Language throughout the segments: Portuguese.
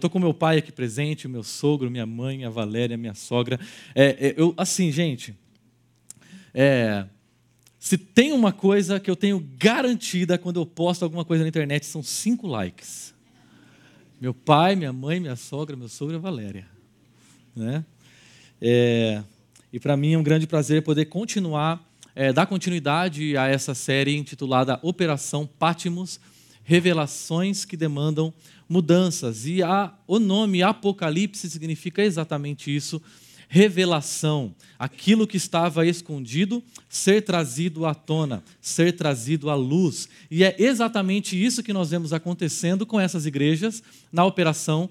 Estou com meu pai aqui presente, o meu sogro, minha mãe, a Valéria, minha sogra. É, é, eu, assim, gente, é, se tem uma coisa que eu tenho garantida quando eu posto alguma coisa na internet, são cinco likes. Meu pai, minha mãe, minha sogra, meu sogro e a Valéria. Né? É, e para mim é um grande prazer poder continuar, é, dar continuidade a essa série intitulada Operação Pátimos, Revelações que Demandam Mudanças. E a, o nome Apocalipse significa exatamente isso, revelação, aquilo que estava escondido ser trazido à tona, ser trazido à luz. E é exatamente isso que nós vemos acontecendo com essas igrejas na operação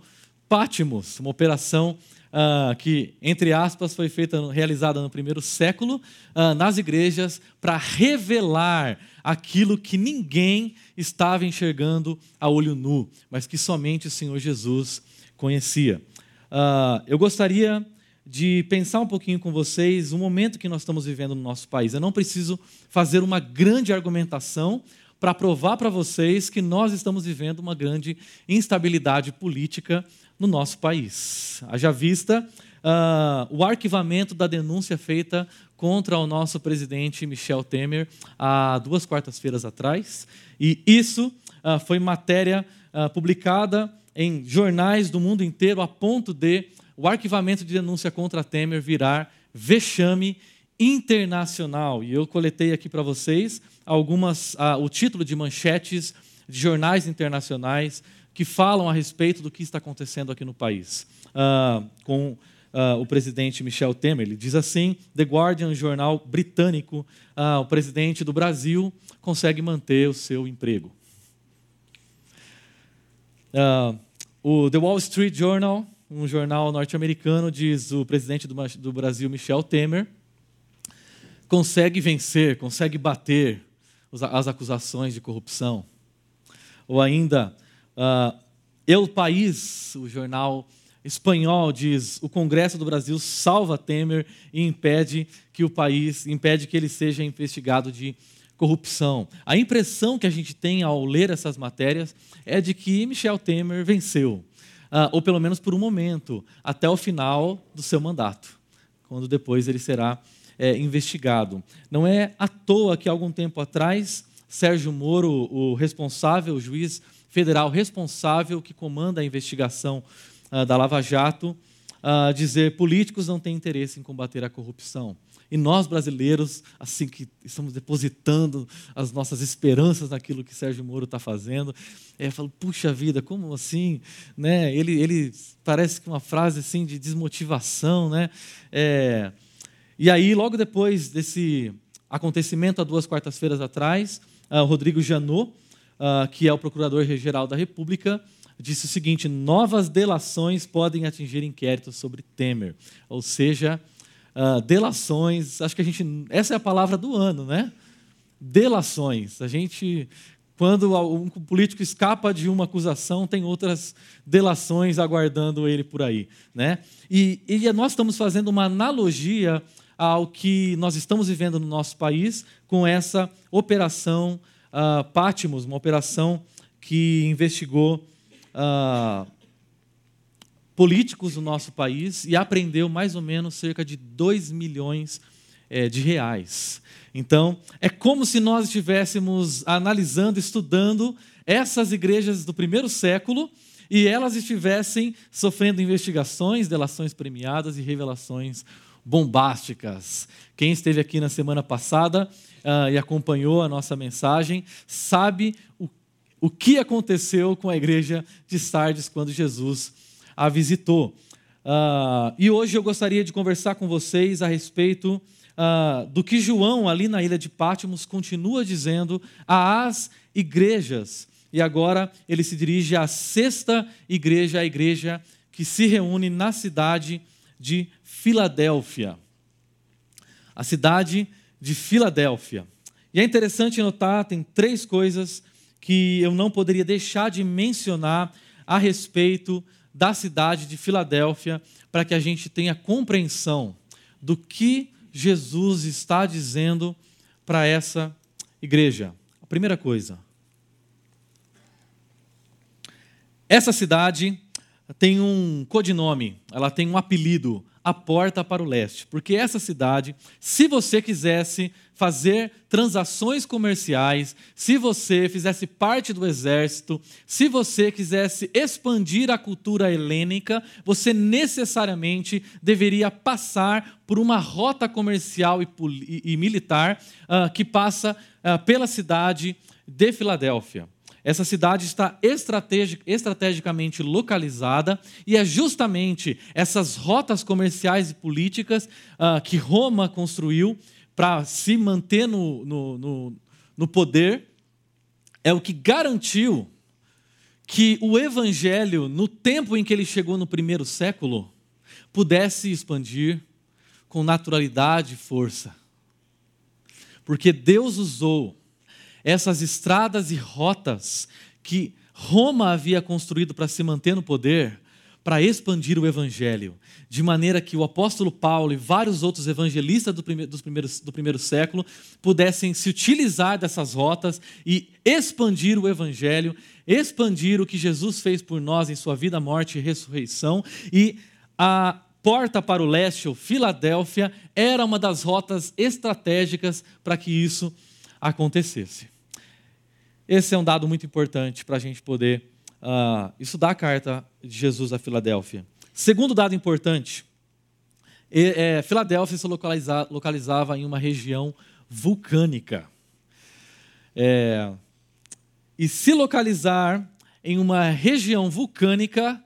Pátimos, uma operação uh, que, entre aspas, foi feita, realizada no primeiro século uh, nas igrejas para revelar aquilo que ninguém estava enxergando a olho nu, mas que somente o Senhor Jesus conhecia. Uh, eu gostaria de pensar um pouquinho com vocês o momento que nós estamos vivendo no nosso país. Eu não preciso fazer uma grande argumentação para provar para vocês que nós estamos vivendo uma grande instabilidade política no nosso país. Haja vista uh, o arquivamento da denúncia feita contra o nosso presidente Michel Temer há duas quartas-feiras atrás. E isso uh, foi matéria uh, publicada em jornais do mundo inteiro a ponto de o arquivamento de denúncia contra Temer virar vexame internacional. E eu coletei aqui para vocês algumas ah, o título de manchetes de jornais internacionais que falam a respeito do que está acontecendo aqui no país. Ah, com ah, o presidente Michel Temer. Ele diz assim: The Guardian, jornal britânico, ah, o presidente do Brasil consegue manter o seu emprego. Ah, o The Wall Street Journal um jornal norte-americano, diz o presidente do, do Brasil, Michel Temer, consegue vencer, consegue bater as acusações de corrupção. Ou ainda, uh, El País, o jornal espanhol, diz: o Congresso do Brasil salva Temer e impede que o país, impede que ele seja investigado de corrupção. A impressão que a gente tem ao ler essas matérias é de que Michel Temer venceu uh, ou pelo menos por um momento, até o final do seu mandato, quando depois ele será é, investigado. Não é à toa que, algum tempo atrás, Sérgio Moro, o responsável, o juiz federal responsável que comanda a investigação uh, da Lava Jato, uh, dizer políticos não têm interesse em combater a corrupção. E nós, brasileiros, assim que estamos depositando as nossas esperanças naquilo que Sérgio Moro está fazendo, é, falo, puxa vida, como assim? Né? Ele, ele parece que uma frase assim de desmotivação. Né? É, e aí, logo depois desse acontecimento, há duas quartas-feiras atrás, uh, Rodrigo Janot, uh, que é o Procurador-Geral da República, disse o seguinte: novas delações podem atingir inquéritos sobre Temer. Ou seja, uh, delações, acho que a gente. Essa é a palavra do ano, né? Delações. A gente. Quando um político escapa de uma acusação, tem outras delações aguardando ele por aí. Né? E, e nós estamos fazendo uma analogia ao que nós estamos vivendo no nosso país com essa operação uh, Pátimos, uma operação que investigou uh, políticos do nosso país e apreendeu mais ou menos cerca de 2 milhões é, de reais. Então, é como se nós estivéssemos analisando, estudando essas igrejas do primeiro século e elas estivessem sofrendo investigações, delações premiadas e revelações bombásticas. Quem esteve aqui na semana passada uh, e acompanhou a nossa mensagem sabe o, o que aconteceu com a igreja de Sardes quando Jesus a visitou. Uh, e hoje eu gostaria de conversar com vocês a respeito uh, do que João, ali na ilha de Pátimos, continua dizendo às igrejas. E agora ele se dirige à sexta igreja, a igreja que se reúne na cidade de Filadélfia. A cidade de Filadélfia. E é interessante notar, tem três coisas que eu não poderia deixar de mencionar a respeito da cidade de Filadélfia, para que a gente tenha compreensão do que Jesus está dizendo para essa igreja. A primeira coisa, essa cidade tem um codinome, ela tem um apelido, a porta para o leste, porque essa cidade, se você quisesse fazer transações comerciais, se você fizesse parte do exército, se você quisesse expandir a cultura helênica, você necessariamente deveria passar por uma rota comercial e, e, e militar uh, que passa uh, pela cidade de Filadélfia. Essa cidade está estrategic, estrategicamente localizada e é justamente essas rotas comerciais e políticas uh, que Roma construiu para se manter no, no, no, no poder, é o que garantiu que o evangelho, no tempo em que ele chegou no primeiro século, pudesse expandir com naturalidade e força. Porque Deus usou essas estradas e rotas que Roma havia construído para se manter no poder, para expandir o evangelho, de maneira que o apóstolo Paulo e vários outros evangelistas do primeiro, dos primeiros, do primeiro século pudessem se utilizar dessas rotas e expandir o evangelho, expandir o que Jesus fez por nós em sua vida, morte e ressurreição. E a porta para o leste, ou Filadélfia, era uma das rotas estratégicas para que isso acontecesse. Esse é um dado muito importante para a gente poder uh, estudar a carta de Jesus a Filadélfia. Segundo dado importante, é, Filadélfia se localiza, localizava em uma região vulcânica. É, e se localizar em uma região vulcânica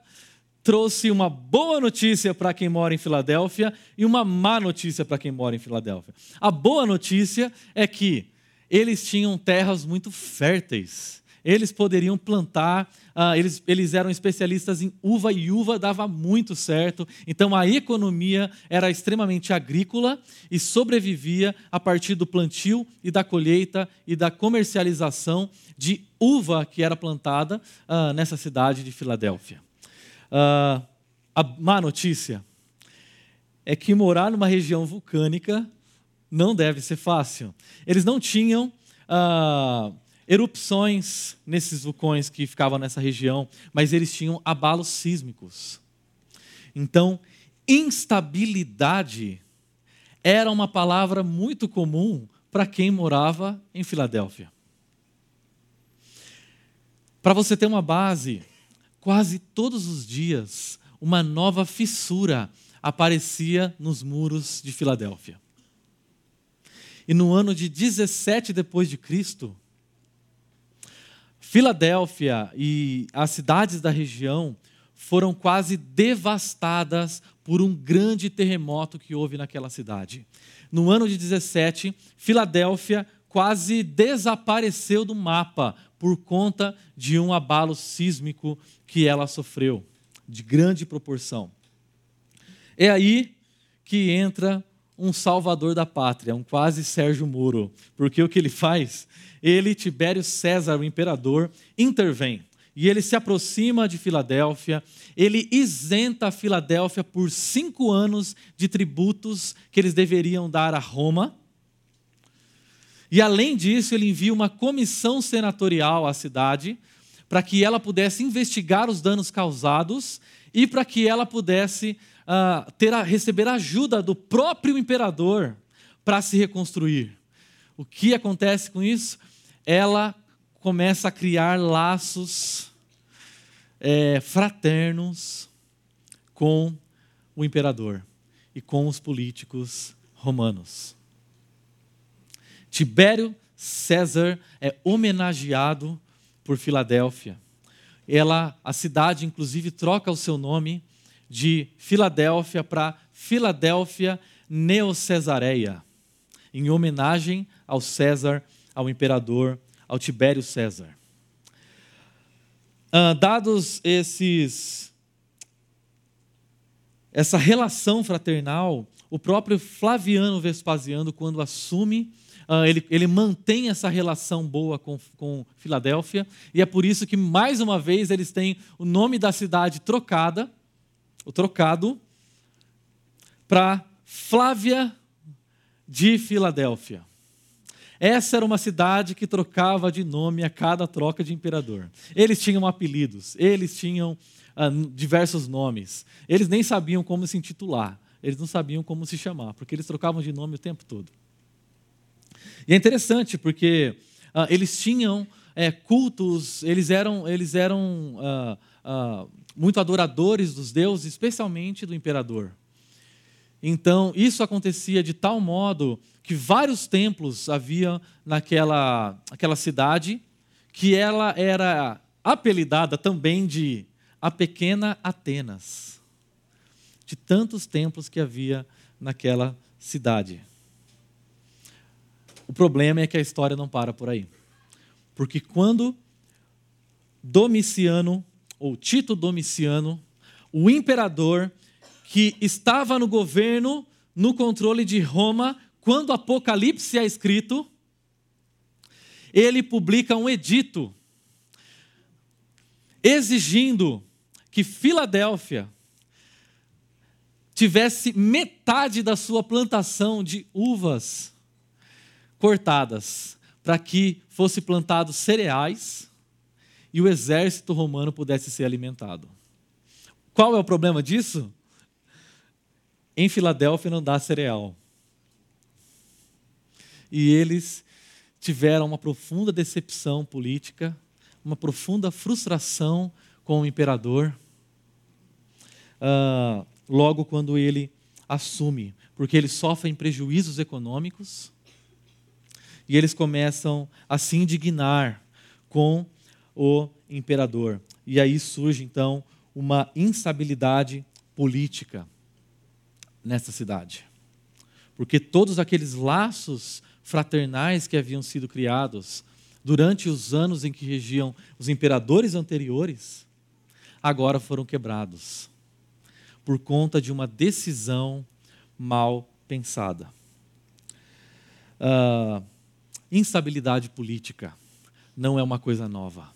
trouxe uma boa notícia para quem mora em Filadélfia e uma má notícia para quem mora em Filadélfia. A boa notícia é que eles tinham terras muito férteis. Eles poderiam plantar, uh, eles, eles eram especialistas em uva e uva dava muito certo. Então a economia era extremamente agrícola e sobrevivia a partir do plantio e da colheita e da comercialização de uva que era plantada uh, nessa cidade de Filadélfia. Uh, a má notícia é que morar numa região vulcânica não deve ser fácil. Eles não tinham ah, erupções nesses vulcões que ficavam nessa região, mas eles tinham abalos sísmicos. Então, instabilidade era uma palavra muito comum para quem morava em Filadélfia. Para você ter uma base, quase todos os dias uma nova fissura aparecia nos muros de Filadélfia. E no ano de 17 depois de Cristo, Filadélfia e as cidades da região foram quase devastadas por um grande terremoto que houve naquela cidade. No ano de 17, Filadélfia quase desapareceu do mapa por conta de um abalo sísmico que ela sofreu, de grande proporção. É aí que entra um salvador da pátria, um quase Sérgio Moro. Porque o que ele faz? Ele, Tibério César, o imperador, intervém. E ele se aproxima de Filadélfia, ele isenta a Filadélfia por cinco anos de tributos que eles deveriam dar a Roma. E além disso, ele envia uma comissão senatorial à cidade para que ela pudesse investigar os danos causados e para que ela pudesse uh, ter a, receber ajuda do próprio imperador para se reconstruir. O que acontece com isso? Ela começa a criar laços é, fraternos com o imperador e com os políticos romanos. Tibério César é homenageado por Filadélfia. Ela, a cidade, inclusive, troca o seu nome de Filadélfia para Filadélfia Neocesareia, em homenagem ao César, ao imperador, ao Tibério César. Uh, dados esses essa relação fraternal, o próprio Flaviano Vespasiano, quando assume, uh, ele, ele mantém essa relação boa com, com Filadélfia, e é por isso que, mais uma vez, eles têm o nome da cidade trocada o trocado para Flávia de Filadélfia. Essa era uma cidade que trocava de nome a cada troca de imperador. Eles tinham apelidos, eles tinham ah, diversos nomes. Eles nem sabiam como se intitular, eles não sabiam como se chamar, porque eles trocavam de nome o tempo todo. E é interessante porque ah, eles tinham é, cultos, eles eram, eles eram ah, muito adoradores dos deuses, especialmente do imperador. Então, isso acontecia de tal modo que vários templos havia naquela aquela cidade, que ela era apelidada também de a pequena Atenas, de tantos templos que havia naquela cidade. O problema é que a história não para por aí. Porque quando Domiciano, ou Tito Domiciano, o imperador que estava no governo, no controle de Roma, quando Apocalipse é escrito, ele publica um edito exigindo que Filadélfia tivesse metade da sua plantação de uvas cortadas, para que fosse plantado cereais e o exército romano pudesse ser alimentado. Qual é o problema disso? Em Filadélfia não dá cereal. E eles tiveram uma profunda decepção política, uma profunda frustração com o imperador, uh, logo quando ele assume, porque eles sofrem prejuízos econômicos e eles começam a se indignar com o imperador. E aí surge então uma instabilidade política nessa cidade. Porque todos aqueles laços fraternais que haviam sido criados durante os anos em que regiam os imperadores anteriores, agora foram quebrados por conta de uma decisão mal pensada. Uh, instabilidade política não é uma coisa nova.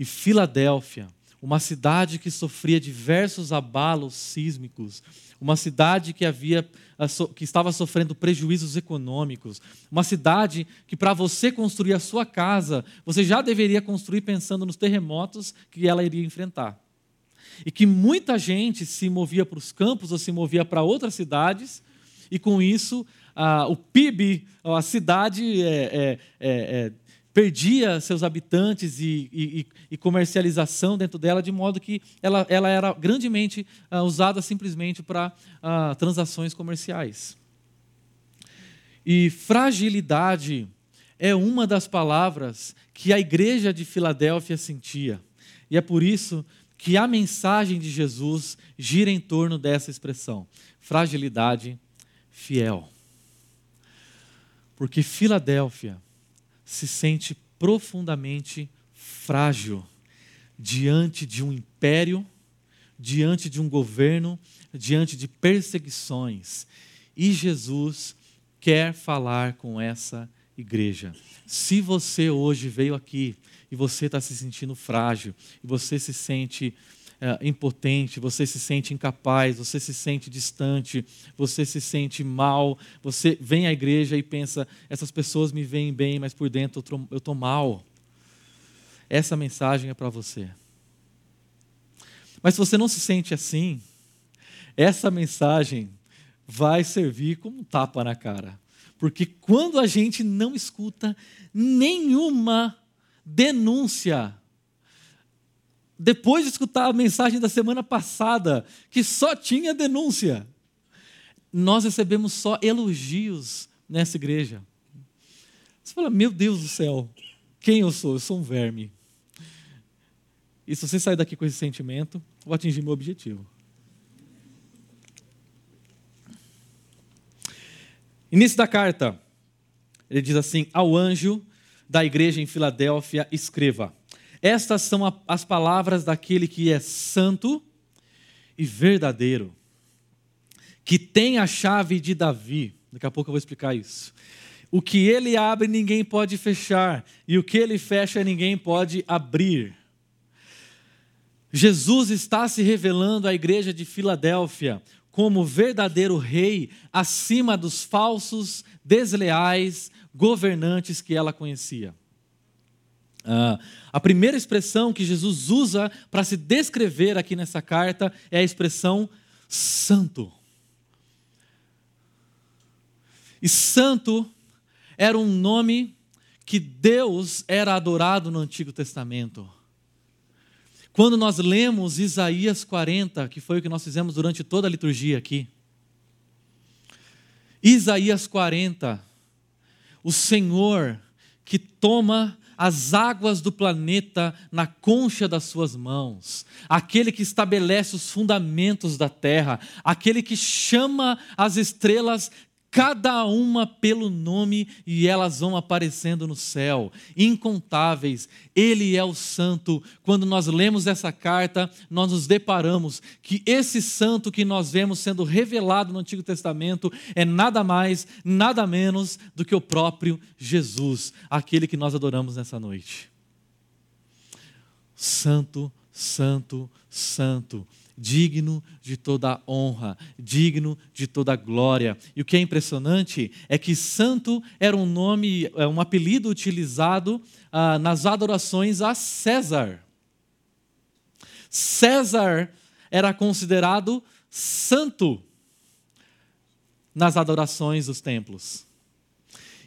E Filadélfia, uma cidade que sofria diversos abalos sísmicos, uma cidade que havia ah, que estava sofrendo prejuízos econômicos, uma cidade que para você construir a sua casa, você já deveria construir pensando nos terremotos que ela iria enfrentar. E que muita gente se movia para os campos ou se movia para outras cidades, e com isso ah, o PIB, a cidade é, é, é, é perdia seus habitantes e, e, e, comercialização dentro dela, de modo que ela, ela era grandemente uh, usada simplesmente para uh, transações comerciais. E fragilidade é uma das palavras que a igreja de Filadélfia sentia. E é por isso que a mensagem de Jesus gira em torno dessa expressão: fragilidade fiel. Porque Filadélfia se sente profundamente frágil diante de um império, diante de um governo, diante de perseguições. E Jesus quer falar com essa igreja. Se você hoje veio aqui e você está se sentindo frágil, e você se sente é, impotente, você se sente incapaz, você se sente distante, você se sente mal, você vem à igreja e pensa: essas pessoas me veem bem, mas por dentro eu estou mal. Essa mensagem é para você. Mas se você não se sente assim, essa mensagem vai servir como um tapa na cara. Porque quando a gente não escuta nenhuma denúncia depois de escutar a mensagem da semana passada, que só tinha denúncia, nós recebemos só elogios nessa igreja. Você fala, meu Deus do céu, quem eu sou? Eu sou um verme. E se você sair daqui com esse sentimento, vou atingir meu objetivo. Início da carta, ele diz assim: Ao anjo da igreja em Filadélfia, escreva. Estas são as palavras daquele que é santo e verdadeiro, que tem a chave de Davi. Daqui a pouco eu vou explicar isso. O que ele abre, ninguém pode fechar, e o que ele fecha, ninguém pode abrir. Jesus está se revelando à igreja de Filadélfia como verdadeiro rei acima dos falsos, desleais governantes que ela conhecia. Uh, a primeira expressão que Jesus usa para se descrever aqui nessa carta é a expressão santo. E santo era um nome que Deus era adorado no Antigo Testamento. Quando nós lemos Isaías 40, que foi o que nós fizemos durante toda a liturgia aqui, Isaías 40, o Senhor que toma as águas do planeta na concha das suas mãos, aquele que estabelece os fundamentos da terra, aquele que chama as estrelas cada uma pelo nome e elas vão aparecendo no céu, incontáveis. Ele é o santo. Quando nós lemos essa carta, nós nos deparamos que esse santo que nós vemos sendo revelado no Antigo Testamento é nada mais, nada menos do que o próprio Jesus, aquele que nós adoramos nessa noite. Santo, santo, santo digno de toda honra, digno de toda glória. E o que é impressionante é que santo era um nome, é um apelido utilizado ah, nas adorações a César. César era considerado santo nas adorações dos templos.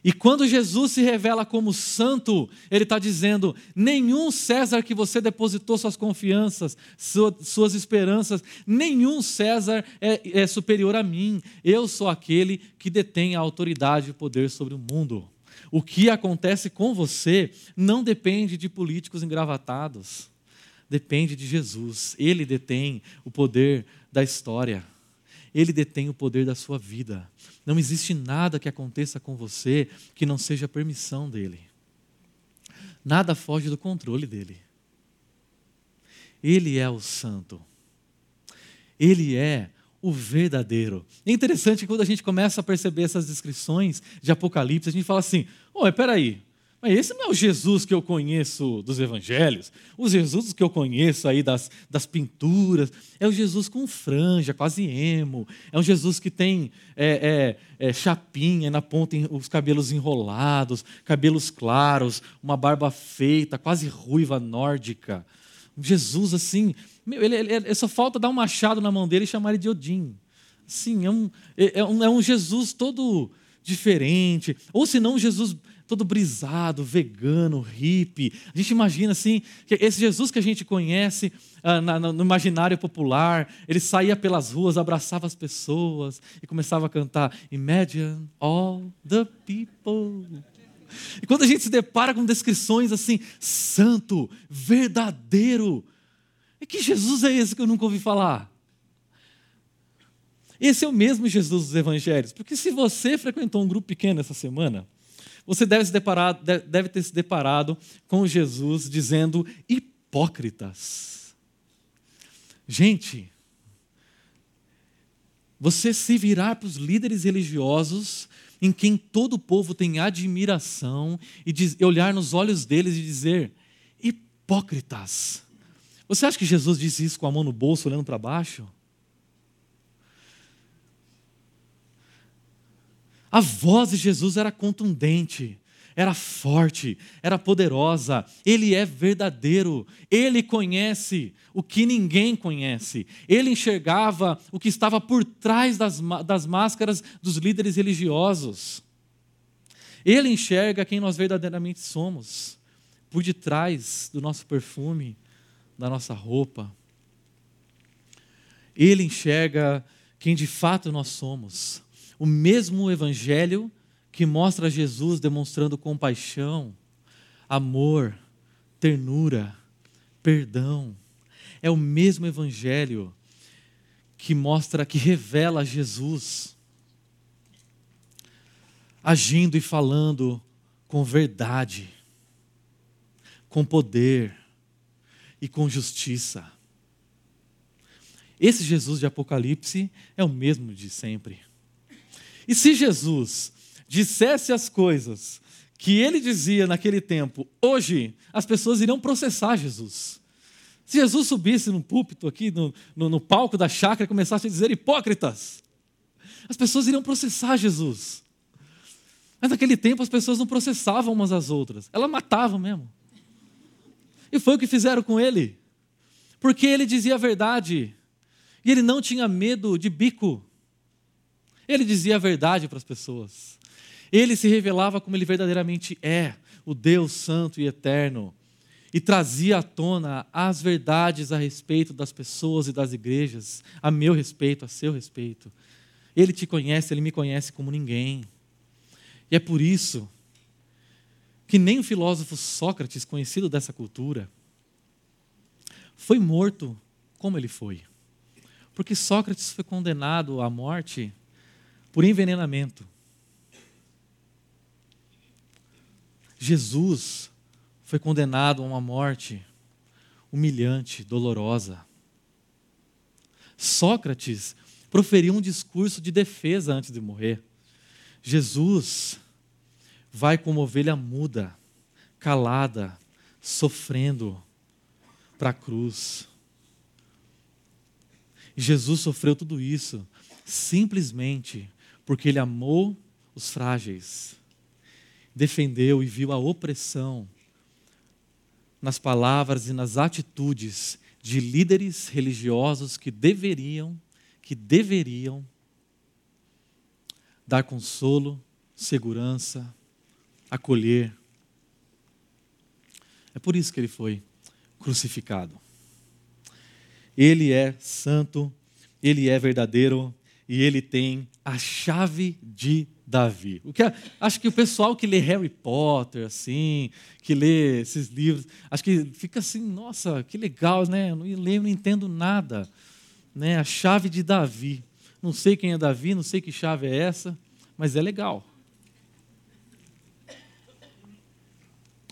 E quando Jesus se revela como santo, ele está dizendo: nenhum César que você depositou suas confianças, suas esperanças, nenhum César é, é superior a mim. Eu sou aquele que detém a autoridade e o poder sobre o mundo. O que acontece com você não depende de políticos engravatados, depende de Jesus. Ele detém o poder da história. Ele detém o poder da sua vida. Não existe nada que aconteça com você que não seja permissão dele. Nada foge do controle dele. Ele é o santo. Ele é o verdadeiro. É interessante que quando a gente começa a perceber essas descrições de Apocalipse, a gente fala assim: "Oi, peraí, mas esse não é o Jesus que eu conheço dos evangelhos, o Jesus que eu conheço aí das, das pinturas. É o Jesus com franja, quase emo. É um Jesus que tem é, é, é, chapinha na ponta, os cabelos enrolados, cabelos claros, uma barba feita, quase ruiva nórdica. Jesus assim, meu, ele, ele, ele, só falta dar um machado na mão dele e chamar ele de Odin. Sim, é um, é, é um, é um Jesus todo diferente. Ou se não, um Jesus todo brisado, vegano, hippie. A gente imagina assim, que esse Jesus que a gente conhece ah, na, no imaginário popular, ele saía pelas ruas, abraçava as pessoas e começava a cantar Imagine all the people. E quando a gente se depara com descrições assim, santo, verdadeiro, e que Jesus é esse que eu nunca ouvi falar? Esse é o mesmo Jesus dos evangelhos, porque se você frequentou um grupo pequeno essa semana, você deve, deparar, deve ter se deparado com Jesus dizendo hipócritas. Gente, você se virar para os líderes religiosos em quem todo o povo tem admiração e olhar nos olhos deles e dizer: hipócritas. Você acha que Jesus disse isso com a mão no bolso, olhando para baixo? A voz de Jesus era contundente, era forte, era poderosa. Ele é verdadeiro. Ele conhece o que ninguém conhece. Ele enxergava o que estava por trás das, das máscaras dos líderes religiosos. Ele enxerga quem nós verdadeiramente somos, por detrás do nosso perfume, da nossa roupa. Ele enxerga quem de fato nós somos o mesmo evangelho que mostra Jesus demonstrando compaixão, amor, ternura, perdão. É o mesmo evangelho que mostra, que revela Jesus agindo e falando com verdade, com poder e com justiça. Esse Jesus de Apocalipse é o mesmo de sempre. E se Jesus dissesse as coisas que ele dizia naquele tempo, hoje as pessoas iriam processar Jesus. Se Jesus subisse no púlpito aqui, no, no, no palco da chácara e começasse a dizer hipócritas, as pessoas iriam processar Jesus. Mas naquele tempo as pessoas não processavam umas às outras, elas matavam mesmo. E foi o que fizeram com ele. Porque ele dizia a verdade. E ele não tinha medo de bico. Ele dizia a verdade para as pessoas. Ele se revelava como ele verdadeiramente é, o Deus Santo e Eterno. E trazia à tona as verdades a respeito das pessoas e das igrejas, a meu respeito, a seu respeito. Ele te conhece, ele me conhece como ninguém. E é por isso que nem o filósofo Sócrates, conhecido dessa cultura, foi morto como ele foi. Porque Sócrates foi condenado à morte por envenenamento. Jesus foi condenado a uma morte humilhante, dolorosa. Sócrates proferiu um discurso de defesa antes de morrer. Jesus vai como ovelha muda, calada, sofrendo para a cruz. Jesus sofreu tudo isso simplesmente porque ele amou os frágeis, defendeu e viu a opressão nas palavras e nas atitudes de líderes religiosos que deveriam, que deveriam dar consolo, segurança, acolher. É por isso que ele foi crucificado. Ele é santo, ele é verdadeiro e ele tem a chave de Davi. O que é, acho que o pessoal que lê Harry Potter, assim, que lê esses livros, acho que fica assim, nossa, que legal, né? Eu não não entendo nada. Né? A chave de Davi. Não sei quem é Davi, não sei que chave é essa, mas é legal.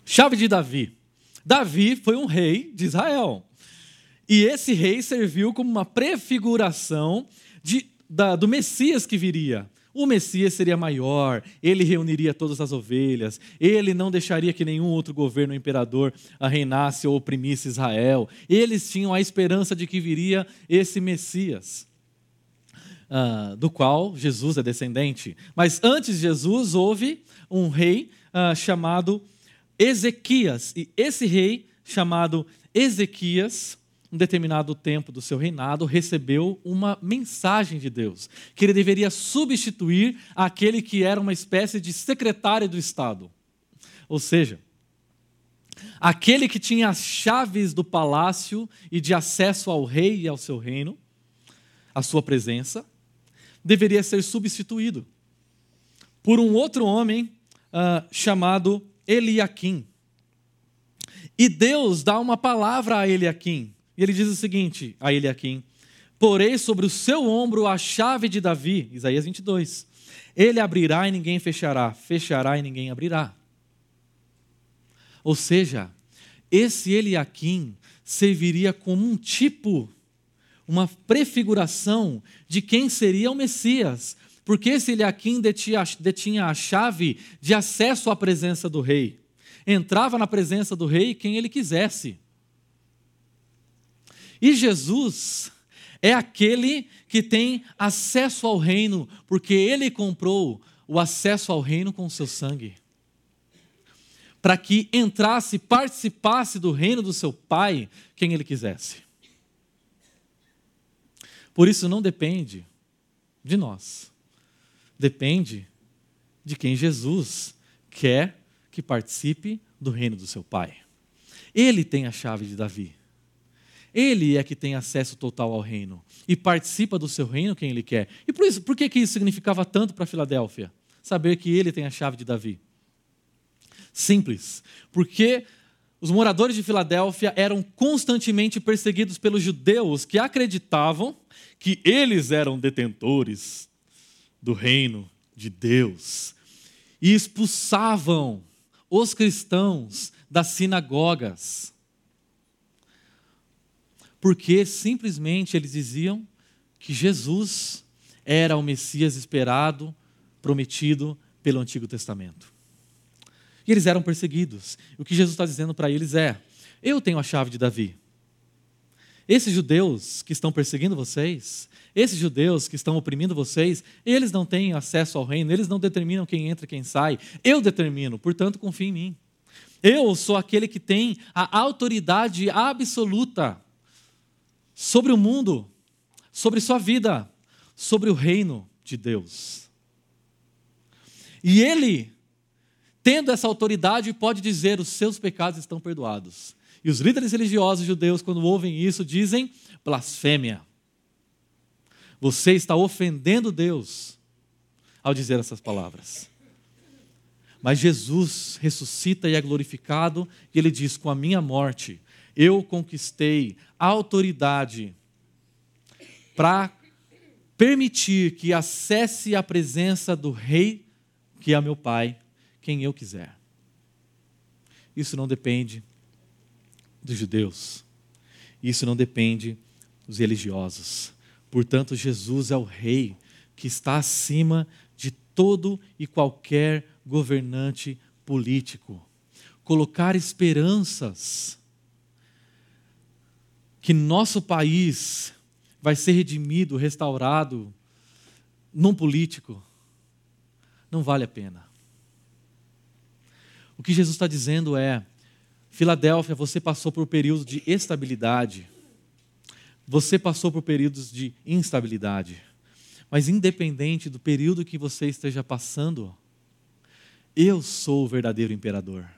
Chave de Davi. Davi foi um rei de Israel. E esse rei serviu como uma prefiguração de, da, do Messias que viria. O Messias seria maior, ele reuniria todas as ovelhas, ele não deixaria que nenhum outro governo imperador reinasse ou oprimisse Israel. Eles tinham a esperança de que viria esse Messias, uh, do qual Jesus é descendente. Mas antes de Jesus houve um rei uh, chamado Ezequias, e esse rei chamado Ezequias um determinado tempo do seu reinado, recebeu uma mensagem de Deus, que ele deveria substituir aquele que era uma espécie de secretário do Estado. Ou seja, aquele que tinha as chaves do palácio e de acesso ao rei e ao seu reino, a sua presença, deveria ser substituído por um outro homem uh, chamado Eliakim. E Deus dá uma palavra a Eliakim, e ele diz o seguinte a Eliakim: Porei sobre o seu ombro a chave de Davi, Isaías 22. Ele abrirá e ninguém fechará, fechará e ninguém abrirá. Ou seja, esse Eliakim serviria como um tipo, uma prefiguração de quem seria o Messias, porque esse Eliakim detinha, detinha a chave de acesso à presença do rei. Entrava na presença do rei quem ele quisesse. E Jesus é aquele que tem acesso ao reino, porque ele comprou o acesso ao reino com o seu sangue. Para que entrasse, participasse do reino do seu Pai, quem ele quisesse. Por isso não depende de nós. Depende de quem Jesus quer que participe do reino do seu Pai. Ele tem a chave de Davi. Ele é que tem acesso total ao reino e participa do seu reino quem ele quer. E por isso, por que, que isso significava tanto para Filadélfia? Saber que ele tem a chave de Davi. Simples. Porque os moradores de Filadélfia eram constantemente perseguidos pelos judeus que acreditavam que eles eram detentores do reino de Deus e expulsavam os cristãos das sinagogas porque simplesmente eles diziam que Jesus era o Messias esperado, prometido pelo Antigo Testamento. E eles eram perseguidos. O que Jesus está dizendo para eles é: Eu tenho a chave de Davi. Esses judeus que estão perseguindo vocês, esses judeus que estão oprimindo vocês, eles não têm acesso ao reino, eles não determinam quem entra e quem sai. Eu determino, portanto, confie em mim. Eu sou aquele que tem a autoridade absoluta sobre o mundo, sobre sua vida, sobre o reino de Deus. E ele, tendo essa autoridade, pode dizer: os seus pecados estão perdoados. E os líderes religiosos judeus, quando ouvem isso, dizem blasfêmia. Você está ofendendo Deus ao dizer essas palavras. Mas Jesus ressuscita e é glorificado, e ele diz: Com a minha morte, eu conquistei autoridade para permitir que acesse a presença do Rei, que é meu Pai, quem eu quiser. Isso não depende dos judeus, isso não depende dos religiosos. Portanto, Jesus é o Rei que está acima de todo e qualquer governante político. Colocar esperanças que nosso país vai ser redimido, restaurado num político, não vale a pena. O que Jesus está dizendo é: Filadélfia, você passou por períodos de estabilidade, você passou por períodos de instabilidade, mas independente do período que você esteja passando, eu sou o verdadeiro imperador.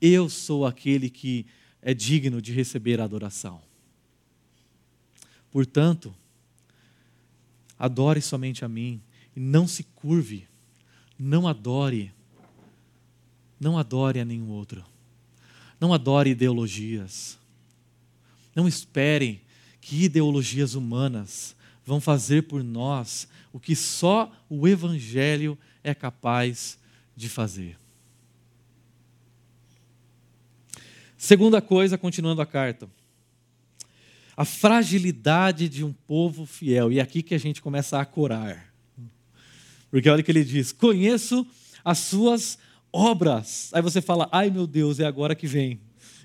Eu sou aquele que é digno de receber a adoração. Portanto, adore somente a mim e não se curve, não adore, não adore a nenhum outro. Não adore ideologias. Não espere que ideologias humanas vão fazer por nós o que só o Evangelho é capaz de fazer. Segunda coisa, continuando a carta. A fragilidade de um povo fiel. E é aqui que a gente começa a corar. Porque olha o que ele diz: Conheço as suas obras. Aí você fala: Ai meu Deus, é agora que vem.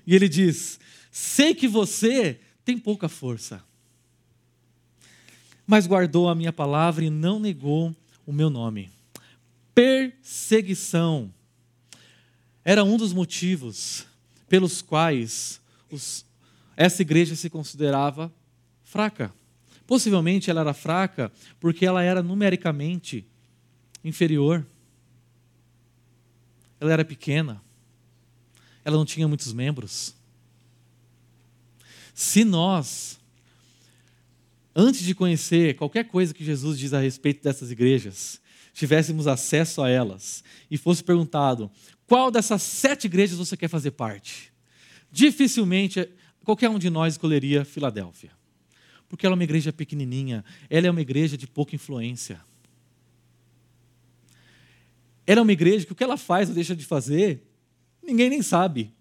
E ele diz: Sei que você tem pouca força, mas guardou a minha palavra e não negou o meu nome perseguição. Era um dos motivos pelos quais os, essa igreja se considerava fraca. Possivelmente ela era fraca porque ela era numericamente inferior. Ela era pequena. Ela não tinha muitos membros. Se nós, antes de conhecer qualquer coisa que Jesus diz a respeito dessas igrejas, tivéssemos acesso a elas e fosse perguntado qual dessas sete igrejas você quer fazer parte, dificilmente qualquer um de nós escolheria Filadélfia. Porque ela é uma igreja pequenininha, ela é uma igreja de pouca influência. Ela é uma igreja que o que ela faz ou deixa de fazer, ninguém nem sabe.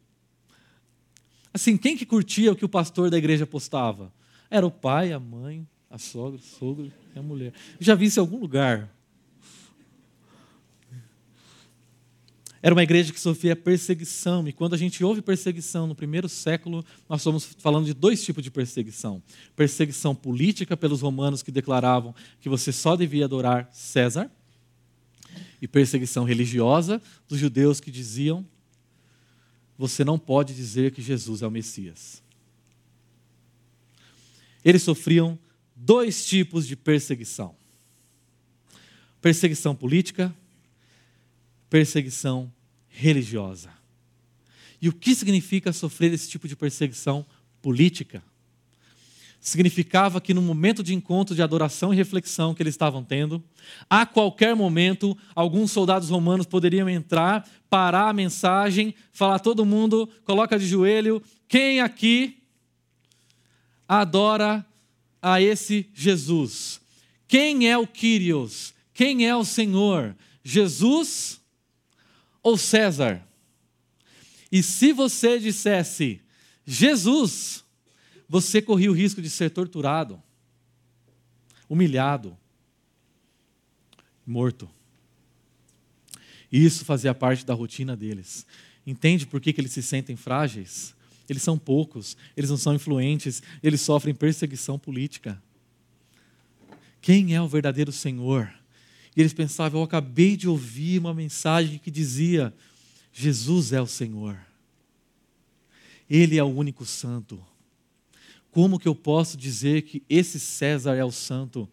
Assim, quem que curtia o que o pastor da igreja postava? Era o pai, a mãe, a sogra, o sogro e a mulher. já vi isso em algum lugar. Era uma igreja que sofria perseguição, e quando a gente ouve perseguição no primeiro século, nós estamos falando de dois tipos de perseguição: perseguição política pelos romanos que declaravam que você só devia adorar César, e perseguição religiosa dos judeus que diziam: você não pode dizer que Jesus é o Messias. Eles sofriam dois tipos de perseguição: perseguição política perseguição religiosa. E o que significa sofrer esse tipo de perseguição política? Significava que no momento de encontro de adoração e reflexão que eles estavam tendo, a qualquer momento, alguns soldados romanos poderiam entrar, parar a mensagem, falar todo mundo, coloca de joelho, quem aqui adora a esse Jesus? Quem é o Kyrios? Quem é o Senhor? Jesus ou César? E se você dissesse Jesus, você corria o risco de ser torturado, humilhado, morto. E isso fazia parte da rotina deles. Entende por que, que eles se sentem frágeis? Eles são poucos, eles não são influentes, eles sofrem perseguição política. Quem é o verdadeiro Senhor? E eles pensavam: eu acabei de ouvir uma mensagem que dizia: Jesus é o Senhor. Ele é o único santo. Como que eu posso dizer que esse César é o santo?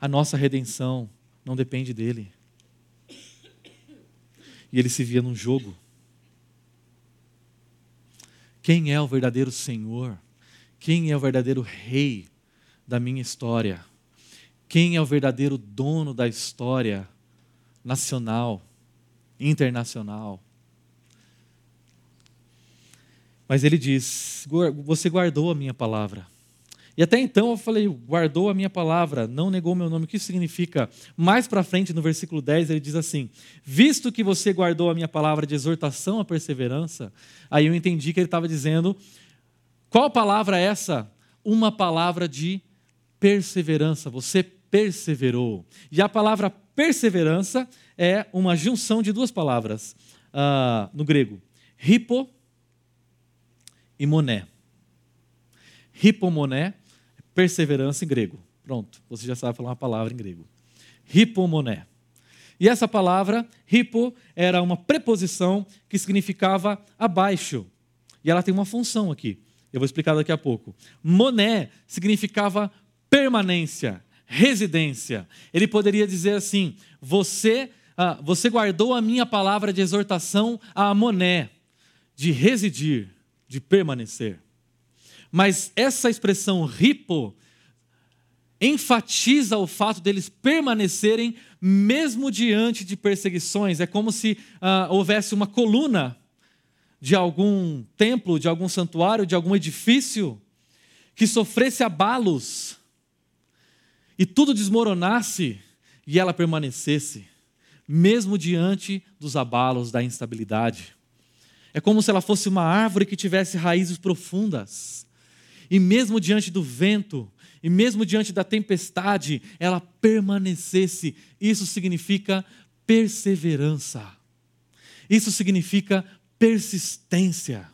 A nossa redenção não depende dele. E ele se via num jogo. Quem é o verdadeiro Senhor? Quem é o verdadeiro rei da minha história? Quem é o verdadeiro dono da história nacional, internacional? Mas ele diz: Você guardou a minha palavra. E até então eu falei, guardou a minha palavra, não negou meu nome. O que isso significa? Mais para frente, no versículo 10, ele diz assim: Visto que você guardou a minha palavra de exortação à perseverança, aí eu entendi que ele estava dizendo: Qual palavra é essa? Uma palavra de perseverança. Você perseverou. E a palavra perseverança é uma junção de duas palavras uh, no grego: hipo e moné. Hipomoné, perseverança em grego. Pronto, você já sabe falar uma palavra em grego. Hipomoné. E essa palavra, hipo, era uma preposição que significava abaixo. E ela tem uma função aqui. Eu vou explicar daqui a pouco. Moné significava permanência, residência. Ele poderia dizer assim: você, ah, você guardou a minha palavra de exortação a moné, de residir, de permanecer. Mas essa expressão ripo enfatiza o fato deles permanecerem mesmo diante de perseguições. É como se uh, houvesse uma coluna de algum templo, de algum santuário, de algum edifício que sofresse abalos e tudo desmoronasse e ela permanecesse, mesmo diante dos abalos da instabilidade. É como se ela fosse uma árvore que tivesse raízes profundas. E mesmo diante do vento, e mesmo diante da tempestade, ela permanecesse. Isso significa perseverança. Isso significa persistência.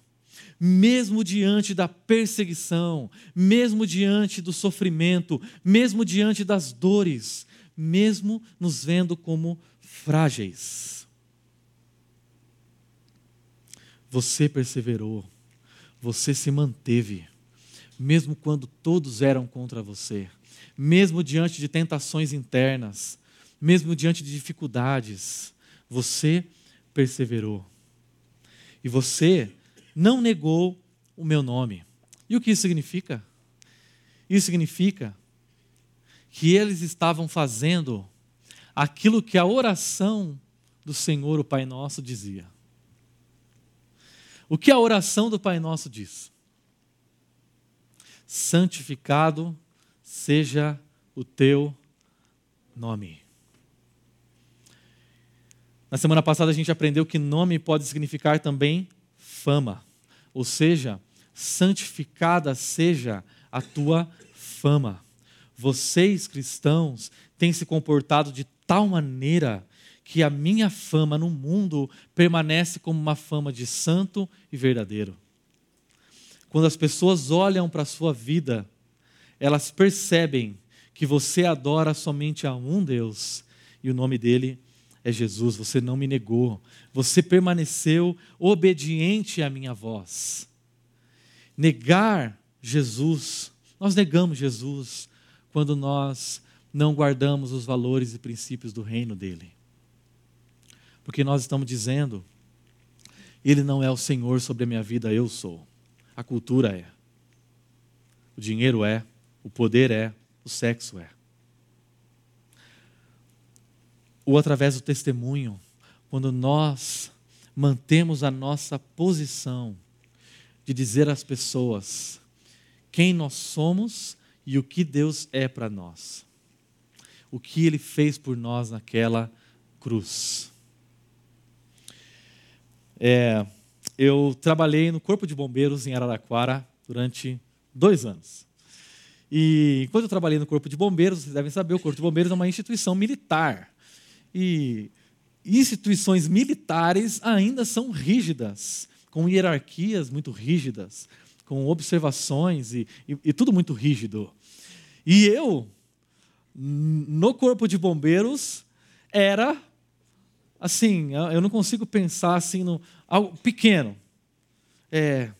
Mesmo diante da perseguição, mesmo diante do sofrimento, mesmo diante das dores, mesmo nos vendo como frágeis Você perseverou, você se manteve, mesmo quando todos eram contra você, mesmo diante de tentações internas, mesmo diante de dificuldades, você perseverou. E você não negou o meu nome. E o que isso significa? Isso significa que eles estavam fazendo aquilo que a oração do Senhor, o Pai Nosso, dizia. O que a oração do Pai Nosso diz? Santificado seja o teu nome. Na semana passada a gente aprendeu que nome pode significar também fama, ou seja, santificada seja a tua fama. Vocês cristãos têm se comportado de tal maneira que a minha fama no mundo permanece como uma fama de santo e verdadeiro. Quando as pessoas olham para a sua vida, elas percebem que você adora somente a um Deus e o nome dele é Jesus. Você não me negou, você permaneceu obediente à minha voz. Negar Jesus, nós negamos Jesus quando nós não guardamos os valores e princípios do reino dele. Porque nós estamos dizendo, Ele não é o Senhor sobre a minha vida, eu sou. A cultura é. O dinheiro é, o poder é, o sexo é. Ou através do testemunho, quando nós mantemos a nossa posição de dizer às pessoas quem nós somos e o que Deus é para nós. O que Ele fez por nós naquela cruz. É, eu trabalhei no Corpo de Bombeiros em Araraquara durante dois anos. E enquanto eu trabalhei no Corpo de Bombeiros, vocês devem saber, o Corpo de Bombeiros é uma instituição militar. E instituições militares ainda são rígidas, com hierarquias muito rígidas, com observações e, e, e tudo muito rígido. E eu, no Corpo de Bombeiros, era assim, eu não consigo pensar assim no algo pequeno. É,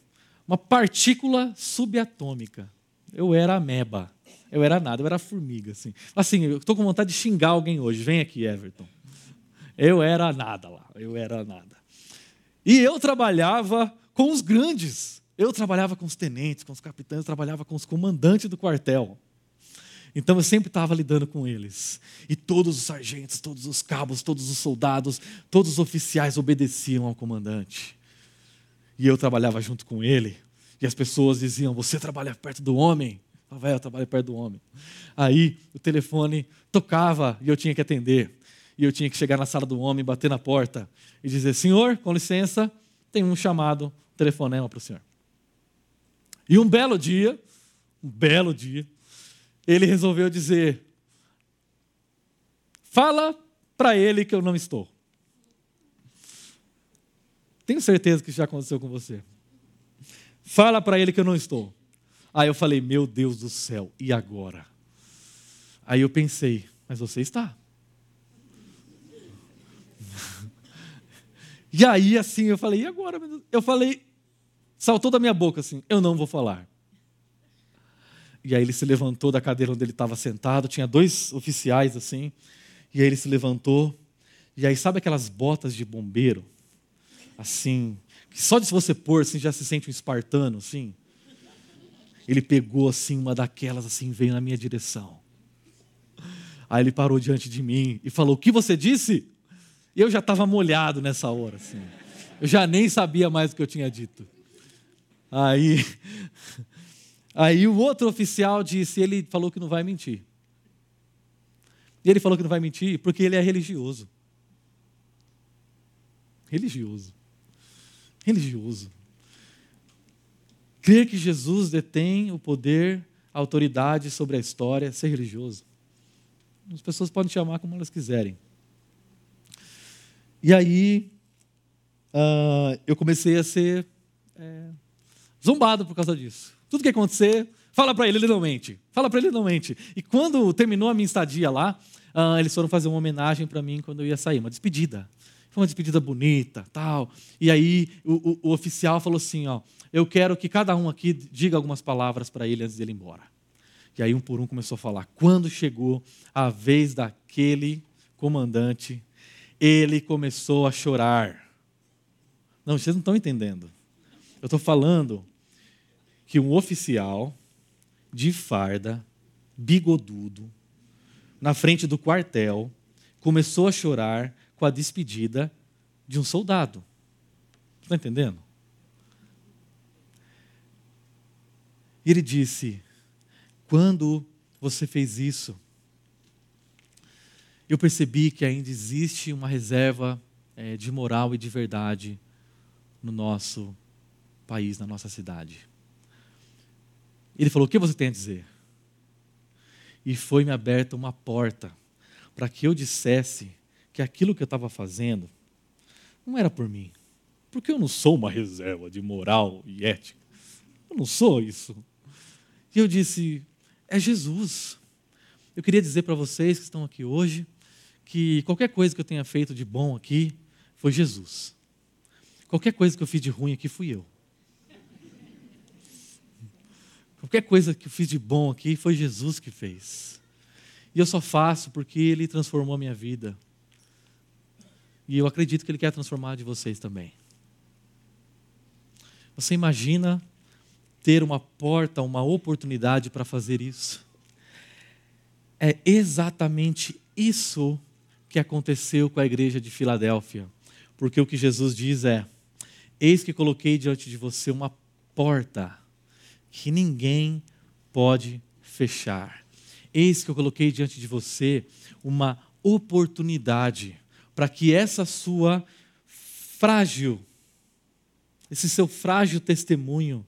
uma partícula subatômica. Eu era ameba. Eu era nada, eu era formiga. Assim, assim eu estou com vontade de xingar alguém hoje. Vem aqui, Everton. Eu era nada lá, eu era nada. E eu trabalhava com os grandes. Eu trabalhava com os tenentes, com os capitães, eu trabalhava com os comandantes do quartel. Então eu sempre estava lidando com eles. E todos os sargentos, todos os cabos, todos os soldados, todos os oficiais obedeciam ao comandante. E eu trabalhava junto com ele. E as pessoas diziam: Você trabalha perto do homem? É, eu trabalho perto do homem. Aí o telefone tocava e eu tinha que atender. E eu tinha que chegar na sala do homem, bater na porta e dizer: Senhor, com licença, tem um chamado, um telefonema para o senhor. E um belo dia, um belo dia, ele resolveu dizer: Fala para ele que eu não estou. Tenho certeza que isso já aconteceu com você. Fala para ele que eu não estou. Aí eu falei: Meu Deus do céu, e agora? Aí eu pensei: Mas você está. E aí, assim, eu falei: E agora? Eu falei: Saltou da minha boca assim: Eu não vou falar. E aí ele se levantou da cadeira onde ele estava sentado, tinha dois oficiais assim, e aí ele se levantou, e aí sabe aquelas botas de bombeiro? Assim, que só de você pôr assim já se sente um espartano, assim. Ele pegou assim uma daquelas assim, veio na minha direção. Aí ele parou diante de mim e falou: "O que você disse?" Eu já estava molhado nessa hora, assim. Eu já nem sabia mais o que eu tinha dito. Aí Aí o outro oficial disse, ele falou que não vai mentir. E ele falou que não vai mentir porque ele é religioso. Religioso. Religioso. Crer que Jesus detém o poder, a autoridade sobre a história, ser religioso. As pessoas podem chamar como elas quiserem. E aí, uh, eu comecei a ser é, zombado por causa disso. Tudo que acontecer, fala para ele, ele não mente. Fala para ele, ele não mente. E quando terminou a minha estadia lá, uh, eles foram fazer uma homenagem para mim quando eu ia sair, uma despedida. Foi uma despedida bonita, tal. E aí o, o, o oficial falou assim, ó, eu quero que cada um aqui diga algumas palavras para ele antes de ele ir embora. E aí um por um começou a falar. Quando chegou a vez daquele comandante, ele começou a chorar. Não, vocês não estão entendendo. Eu estou falando que um oficial de farda, bigodudo, na frente do quartel, começou a chorar com a despedida de um soldado. Está entendendo? E ele disse: Quando você fez isso, eu percebi que ainda existe uma reserva é, de moral e de verdade no nosso país, na nossa cidade. Ele falou: O que você tem a dizer? E foi-me aberta uma porta para que eu dissesse que aquilo que eu estava fazendo não era por mim. Porque eu não sou uma reserva de moral e ética. Eu não sou isso. E eu disse: É Jesus. Eu queria dizer para vocês que estão aqui hoje que qualquer coisa que eu tenha feito de bom aqui foi Jesus. Qualquer coisa que eu fiz de ruim aqui fui eu. Qualquer coisa que eu fiz de bom aqui foi Jesus que fez. E eu só faço porque Ele transformou a minha vida. E eu acredito que Ele quer transformar de vocês também. Você imagina ter uma porta, uma oportunidade para fazer isso? É exatamente isso que aconteceu com a igreja de Filadélfia. Porque o que Jesus diz é: Eis que coloquei diante de você uma porta que ninguém pode fechar. Eis que eu coloquei diante de você uma oportunidade para que essa sua frágil, esse seu frágil testemunho,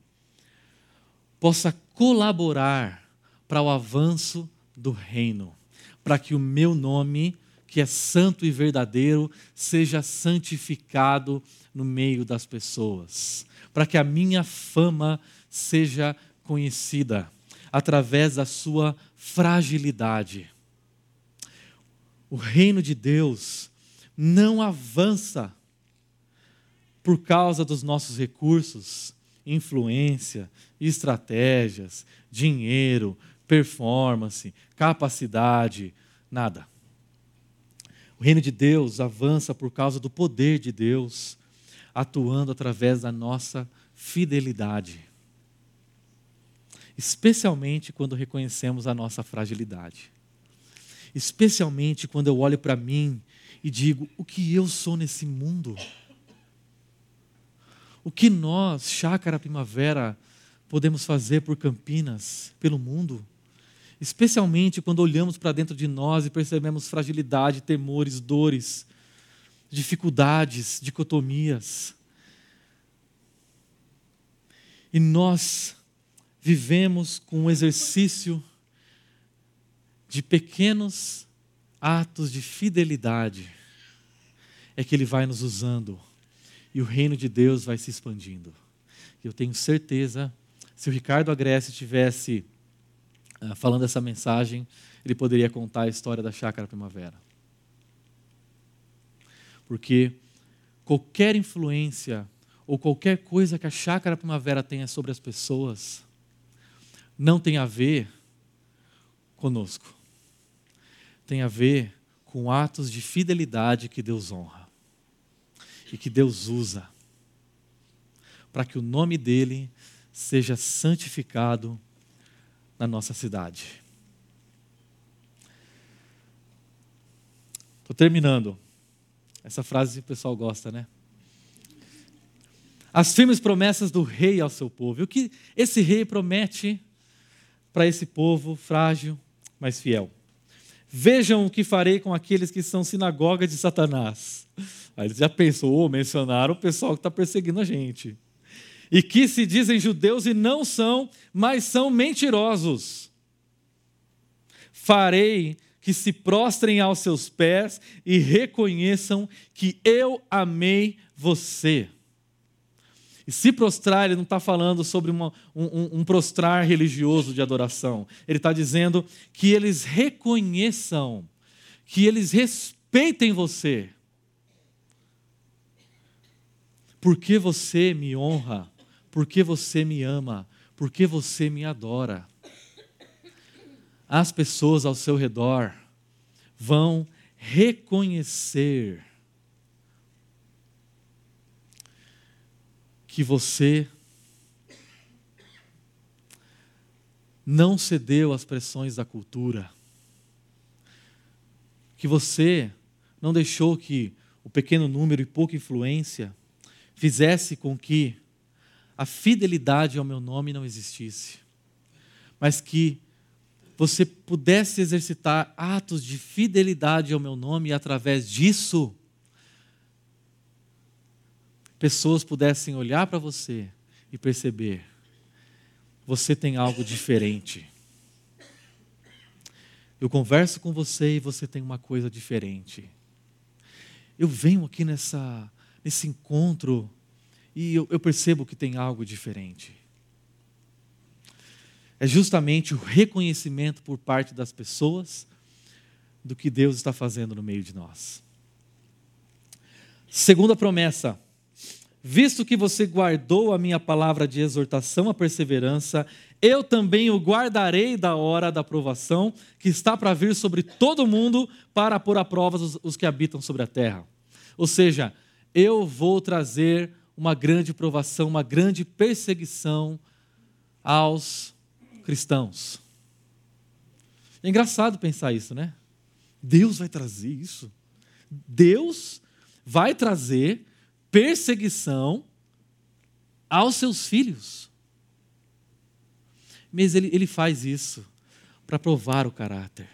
possa colaborar para o avanço do reino, para que o meu nome, que é santo e verdadeiro, seja santificado no meio das pessoas, para que a minha fama seja conhecida através da sua fragilidade. O reino de Deus não avança por causa dos nossos recursos influência, estratégias, dinheiro, performance, capacidade, nada. O reino de Deus avança por causa do poder de Deus atuando através da nossa fidelidade. Especialmente quando reconhecemos a nossa fragilidade. Especialmente quando eu olho para mim e digo: o que eu sou nesse mundo? O que nós, Chácara Primavera, podemos fazer por Campinas, pelo mundo? Especialmente quando olhamos para dentro de nós e percebemos fragilidade, temores, dores, dificuldades, dicotomias. E nós vivemos com um exercício de pequenos atos de fidelidade, é que Ele vai nos usando e o reino de Deus vai se expandindo. Eu tenho certeza, se o Ricardo Agreste estivesse uh, falando essa mensagem, ele poderia contar a história da Chácara Primavera. Porque qualquer influência ou qualquer coisa que a Chácara Primavera tenha sobre as pessoas não tem a ver conosco. Tem a ver com atos de fidelidade que Deus honra e que Deus usa para que o nome dele seja santificado na nossa cidade. Estou terminando. Essa frase o pessoal gosta, né? As firmes promessas do rei ao seu povo. O que esse rei promete para esse povo frágil, mas fiel? Vejam o que farei com aqueles que são sinagoga de Satanás. Aí eles já pensou, ou mencionaram o pessoal que está perseguindo a gente. E que se dizem judeus e não são, mas são mentirosos. Farei que se prostrem aos seus pés e reconheçam que eu amei você. E se prostrar, ele não está falando sobre uma, um, um, prostrar religioso de adoração. Ele está dizendo que eles reconheçam, que eles respeitem você. Porque você me honra, porque você me ama, porque você me adora as pessoas ao seu redor vão reconhecer que você não cedeu às pressões da cultura, que você não deixou que o pequeno número e pouca influência fizesse com que a fidelidade ao meu nome não existisse, mas que você pudesse exercitar atos de fidelidade ao meu nome e através disso pessoas pudessem olhar para você e perceber você tem algo diferente. Eu converso com você e você tem uma coisa diferente. Eu venho aqui nessa, nesse encontro e eu, eu percebo que tem algo diferente é justamente o reconhecimento por parte das pessoas do que Deus está fazendo no meio de nós. Segunda promessa: visto que você guardou a minha palavra de exortação à perseverança, eu também o guardarei da hora da provação que está para vir sobre todo mundo para pôr à prova os, os que habitam sobre a terra. Ou seja, eu vou trazer uma grande provação, uma grande perseguição aos cristãos. É engraçado pensar isso, né? Deus vai trazer isso. Deus vai trazer perseguição aos seus filhos. Mas ele, ele faz isso para provar o caráter.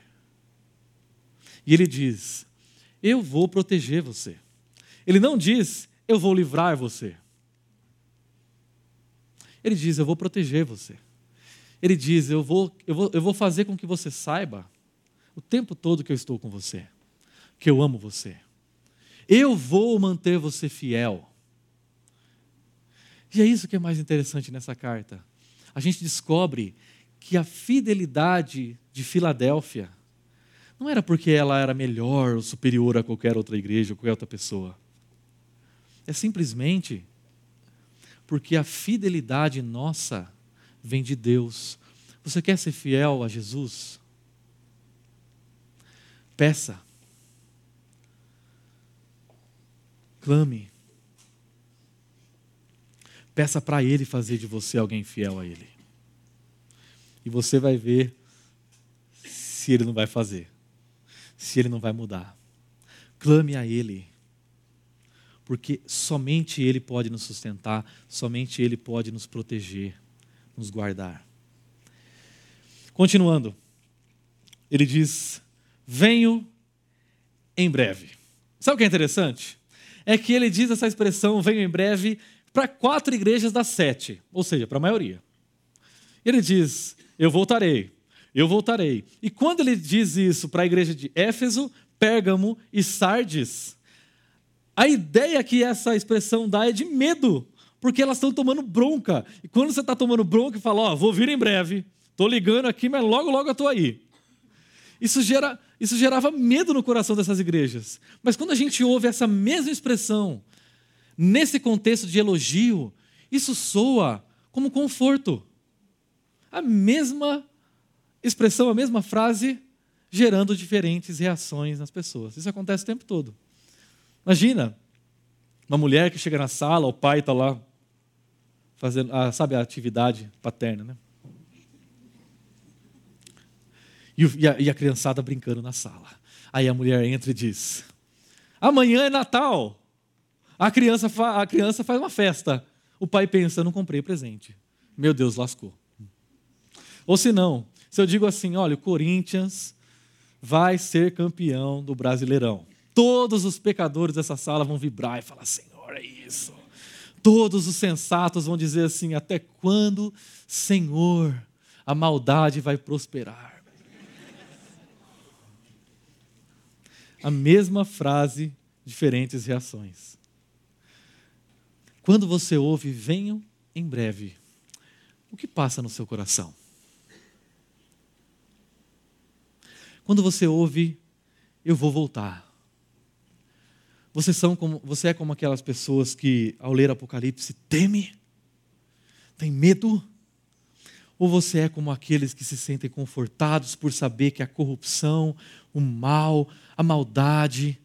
E ele diz: Eu vou proteger você. Ele não diz: Eu vou livrar você. Ele diz: Eu vou proteger você. Ele diz: eu vou, eu, vou, eu vou fazer com que você saiba o tempo todo que eu estou com você, que eu amo você. Eu vou manter você fiel. E é isso que é mais interessante nessa carta. A gente descobre que a fidelidade de Filadélfia não era porque ela era melhor ou superior a qualquer outra igreja ou qualquer outra pessoa. É simplesmente porque a fidelidade nossa vem de Deus. Você quer ser fiel a Jesus? Peça. Clame. Peça para Ele fazer de você alguém fiel a Ele. E você vai ver se Ele não vai fazer, se Ele não vai mudar. Clame a Ele, porque somente Ele pode nos sustentar, somente Ele pode nos proteger, nos guardar. Continuando, ele diz: Venho em breve. Sabe o que é interessante? É que ele diz essa expressão, venho em breve, para quatro igrejas das sete, ou seja, para a maioria. Ele diz: Eu voltarei, eu voltarei. E quando ele diz isso para a igreja de Éfeso, Pérgamo e Sardes, a ideia que essa expressão dá é de medo, porque elas estão tomando bronca. E quando você está tomando bronca e fala: Ó, oh, vou vir em breve, estou ligando aqui, mas logo, logo eu estou aí. Isso, gera, isso gerava medo no coração dessas igrejas. Mas quando a gente ouve essa mesma expressão, nesse contexto de elogio, isso soa como conforto. A mesma expressão, a mesma frase, gerando diferentes reações nas pessoas. Isso acontece o tempo todo. Imagina uma mulher que chega na sala, o pai está lá fazendo, sabe, a atividade paterna, né? E, a, e a criançada brincando na sala. Aí a mulher entra e diz: Amanhã é Natal. A criança, a criança faz uma festa. O pai pensa: Não comprei presente. Meu Deus, lascou. Ou se não, se eu digo assim: Olha, o Corinthians vai ser campeão do Brasileirão. Todos os pecadores dessa sala vão vibrar e falar: Senhor, é isso. Todos os sensatos vão dizer assim: Até quando, Senhor, a maldade vai prosperar? A mesma frase, diferentes reações. Quando você ouve, venham em breve, o que passa no seu coração? Quando você ouve, eu vou voltar. Você, são como, você é como aquelas pessoas que, ao ler Apocalipse, teme, tem medo, ou você é como aqueles que se sentem confortados por saber que a corrupção, o mal, a maldade,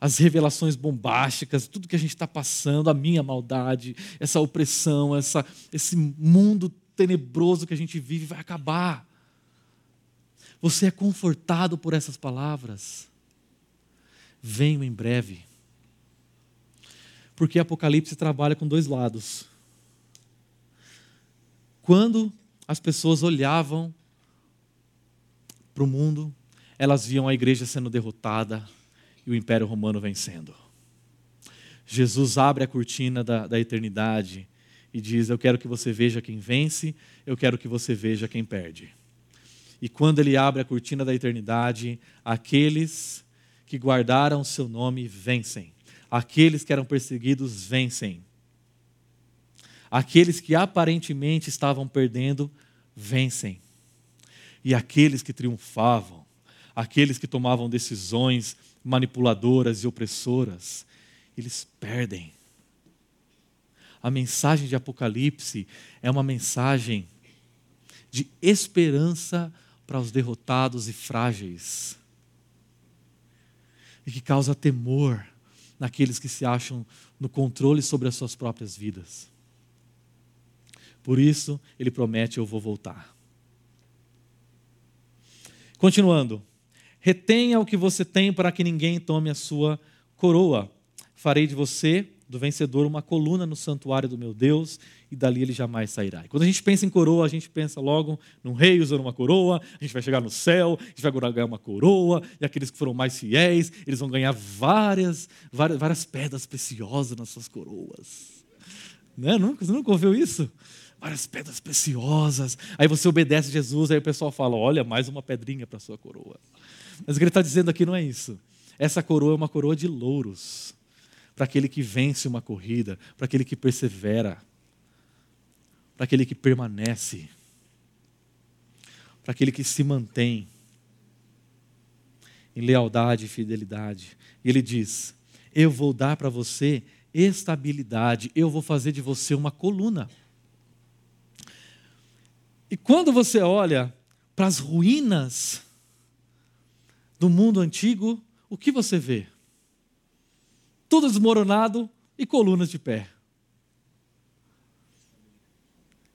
as revelações bombásticas, tudo que a gente está passando, a minha maldade, essa opressão, essa, esse mundo tenebroso que a gente vive vai acabar. Você é confortado por essas palavras? Venho em breve. Porque Apocalipse trabalha com dois lados quando as pessoas olhavam para o mundo, elas viam a igreja sendo derrotada e o império romano vencendo. Jesus abre a cortina da, da eternidade e diz: Eu quero que você veja quem vence, eu quero que você veja quem perde. E quando ele abre a cortina da eternidade, aqueles que guardaram seu nome vencem, aqueles que eram perseguidos vencem, Aqueles que aparentemente estavam perdendo, vencem. E aqueles que triunfavam, aqueles que tomavam decisões manipuladoras e opressoras, eles perdem. A mensagem de Apocalipse é uma mensagem de esperança para os derrotados e frágeis, e que causa temor naqueles que se acham no controle sobre as suas próprias vidas. Por isso, ele promete: Eu vou voltar. Continuando. Retenha o que você tem para que ninguém tome a sua coroa. Farei de você, do vencedor, uma coluna no santuário do meu Deus, e dali ele jamais sairá. E quando a gente pensa em coroa, a gente pensa logo num rei usando uma coroa, a gente vai chegar no céu, a gente vai ganhar uma coroa, e aqueles que foram mais fiéis, eles vão ganhar várias, várias, várias pedras preciosas nas suas coroas. Né? Nunca, você nunca ouviu isso? várias pedras preciosas. Aí você obedece a Jesus, aí o pessoal fala: olha, mais uma pedrinha para sua coroa. Mas o que ele está dizendo aqui não é isso. Essa coroa é uma coroa de louros para aquele que vence uma corrida, para aquele que persevera, para aquele que permanece, para aquele que se mantém em lealdade e fidelidade. E ele diz: Eu vou dar para você estabilidade. Eu vou fazer de você uma coluna. E quando você olha para as ruínas do mundo antigo, o que você vê? Tudo desmoronado e colunas de pé.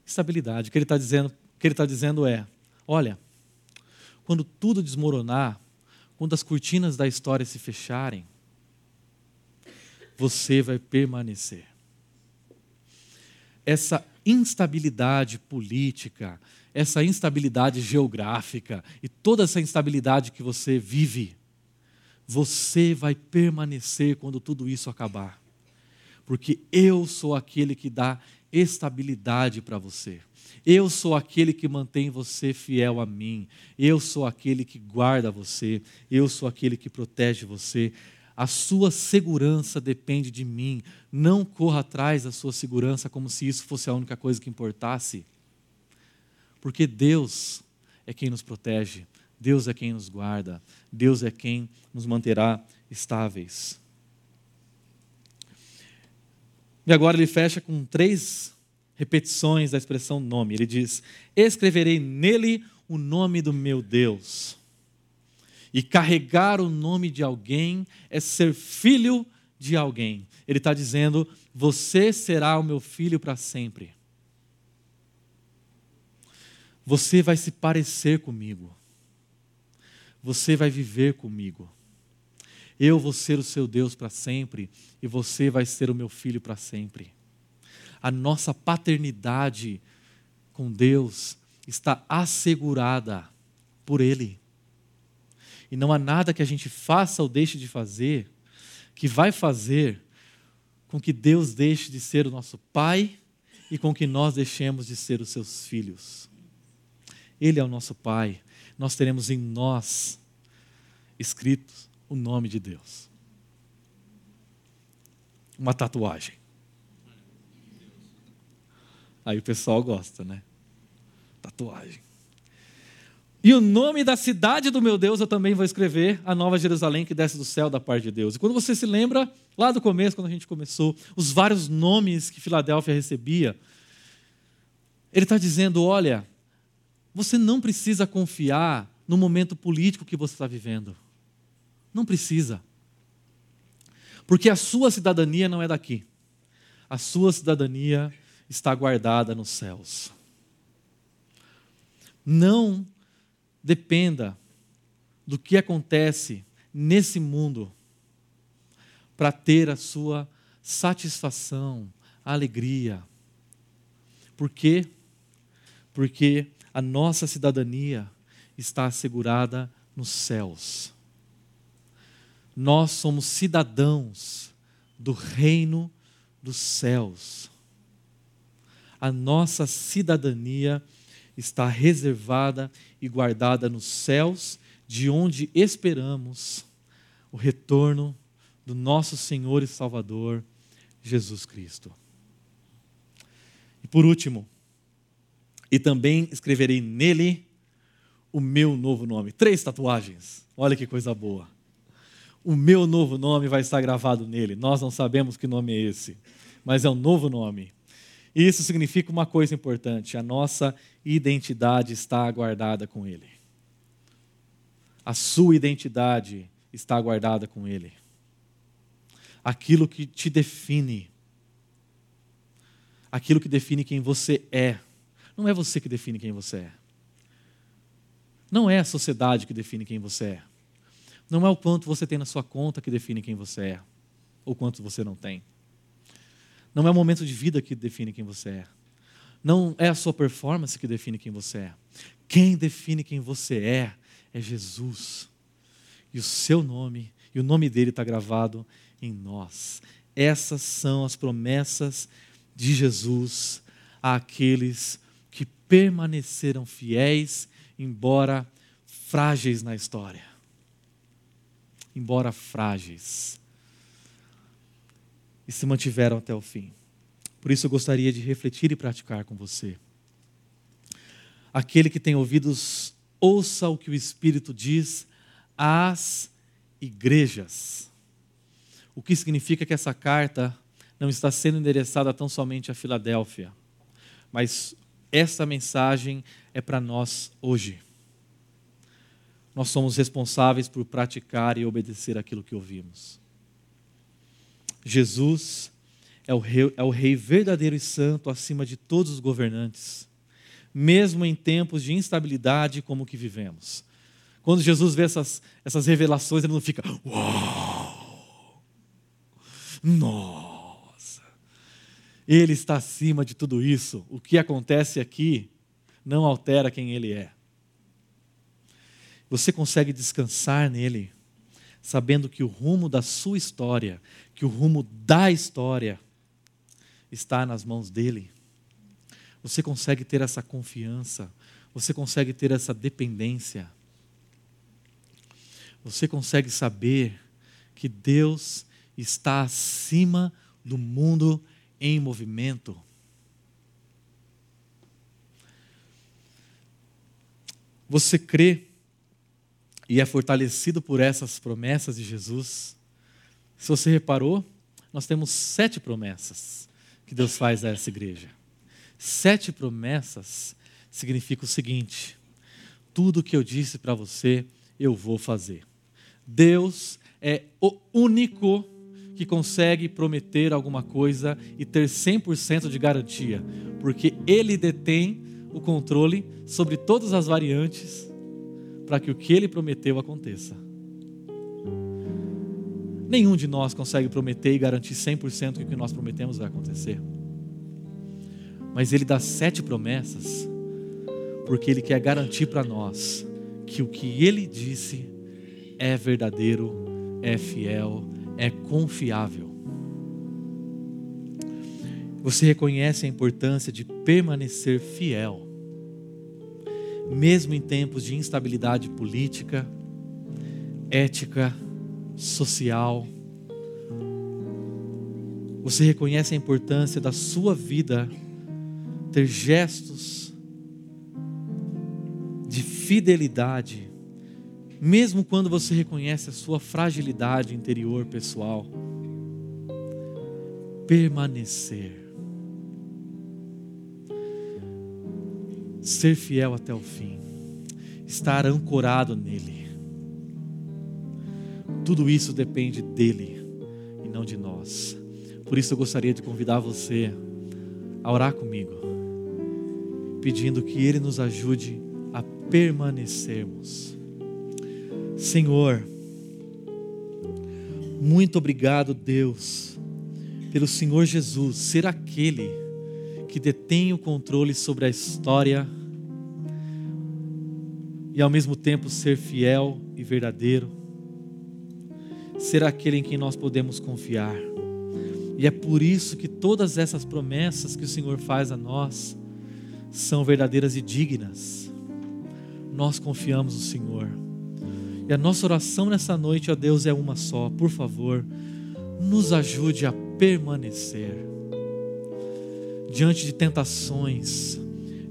Estabilidade. O que ele está dizendo, que ele está dizendo é: olha, quando tudo desmoronar, quando as cortinas da história se fecharem, você vai permanecer. Essa instabilidade política, essa instabilidade geográfica e toda essa instabilidade que você vive, você vai permanecer quando tudo isso acabar. Porque eu sou aquele que dá estabilidade para você. Eu sou aquele que mantém você fiel a mim. Eu sou aquele que guarda você. Eu sou aquele que protege você. A sua segurança depende de mim. Não corra atrás da sua segurança como se isso fosse a única coisa que importasse. Porque Deus é quem nos protege, Deus é quem nos guarda, Deus é quem nos manterá estáveis. E agora ele fecha com três repetições da expressão nome. Ele diz: Escreverei nele o nome do meu Deus. E carregar o nome de alguém é ser filho de alguém. Ele está dizendo: Você será o meu filho para sempre. Você vai se parecer comigo. Você vai viver comigo. Eu vou ser o seu Deus para sempre e você vai ser o meu filho para sempre. A nossa paternidade com Deus está assegurada por Ele. E não há nada que a gente faça ou deixe de fazer que vai fazer com que Deus deixe de ser o nosso Pai e com que nós deixemos de ser os seus filhos. Ele é o nosso Pai. Nós teremos em nós escrito o nome de Deus. Uma tatuagem. Aí o pessoal gosta, né? Tatuagem. E o nome da cidade do meu Deus eu também vou escrever, a Nova Jerusalém que desce do céu da parte de Deus. E quando você se lembra, lá do começo, quando a gente começou, os vários nomes que Filadélfia recebia, ele está dizendo: olha, você não precisa confiar no momento político que você está vivendo. Não precisa. Porque a sua cidadania não é daqui. A sua cidadania está guardada nos céus. Não dependa do que acontece nesse mundo para ter a sua satisfação, alegria. Por quê? Porque a nossa cidadania está assegurada nos céus. Nós somos cidadãos do reino dos céus. A nossa cidadania está reservada e guardada nos céus, de onde esperamos o retorno do nosso Senhor e Salvador, Jesus Cristo. E por último, e também escreverei nele o meu novo nome. Três tatuagens. Olha que coisa boa. O meu novo nome vai estar gravado nele. Nós não sabemos que nome é esse, mas é um novo nome. E isso significa uma coisa importante: a nossa identidade está guardada com ele. A sua identidade está guardada com ele. Aquilo que te define, aquilo que define quem você é, não é você que define quem você é. Não é a sociedade que define quem você é. Não é o quanto você tem na sua conta que define quem você é, ou quanto você não tem. Não é o momento de vida que define quem você é. Não é a sua performance que define quem você é. Quem define quem você é é Jesus. E o seu nome, e o nome dele está gravado em nós. Essas são as promessas de Jesus àqueles que permaneceram fiéis, embora frágeis na história. Embora frágeis. E se mantiveram até o fim. Por isso eu gostaria de refletir e praticar com você. Aquele que tem ouvidos, ouça o que o Espírito diz às igrejas. O que significa que essa carta não está sendo endereçada tão somente a Filadélfia, mas essa mensagem é para nós hoje. Nós somos responsáveis por praticar e obedecer aquilo que ouvimos. Jesus é o, rei, é o rei verdadeiro e santo acima de todos os governantes, mesmo em tempos de instabilidade como o que vivemos. Quando Jesus vê essas, essas revelações, ele não fica, uau, nossa, ele está acima de tudo isso. O que acontece aqui não altera quem ele é. Você consegue descansar nele, sabendo que o rumo da sua história, que o rumo da história, está nas mãos dele. Você consegue ter essa confiança, você consegue ter essa dependência. Você consegue saber que Deus está acima do mundo em movimento. Você crê e é fortalecido por essas promessas de Jesus. Se você reparou, nós temos sete promessas que Deus faz a essa igreja. Sete promessas significa o seguinte: tudo que eu disse para você, eu vou fazer. Deus é o único que consegue prometer alguma coisa e ter 100% de garantia, porque Ele detém o controle sobre todas as variantes para que o que Ele prometeu aconteça. Nenhum de nós consegue prometer e garantir 100% que o que nós prometemos vai acontecer. Mas Ele dá sete promessas, porque Ele quer garantir para nós que o que Ele disse é verdadeiro, é fiel, é confiável. Você reconhece a importância de permanecer fiel, mesmo em tempos de instabilidade política, ética, social. Você reconhece a importância da sua vida ter gestos de fidelidade, mesmo quando você reconhece a sua fragilidade interior pessoal. Permanecer. Ser fiel até o fim. Estar ancorado nele. Tudo isso depende dele e não de nós. Por isso eu gostaria de convidar você a orar comigo, pedindo que ele nos ajude a permanecermos. Senhor, muito obrigado, Deus, pelo Senhor Jesus ser aquele que detém o controle sobre a história e ao mesmo tempo ser fiel e verdadeiro, ser aquele em quem nós podemos confiar. E é por isso que todas essas promessas que o Senhor faz a nós são verdadeiras e dignas. Nós confiamos no Senhor. E a nossa oração nessa noite, ó Deus, é uma só. Por favor, nos ajude a permanecer diante de tentações,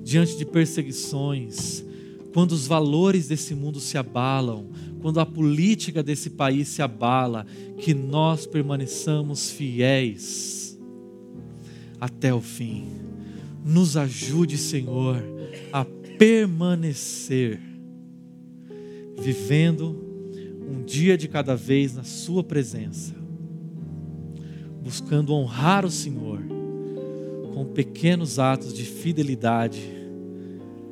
diante de perseguições, quando os valores desse mundo se abalam, quando a política desse país se abala, que nós permaneçamos fiéis até o fim. Nos ajude, Senhor, a permanecer, vivendo um dia de cada vez na Sua presença, buscando honrar o Senhor com pequenos atos de fidelidade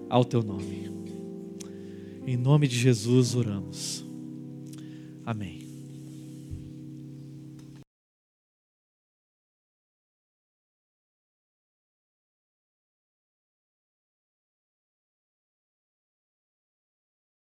ao Teu nome. Em nome de Jesus oramos. Amém.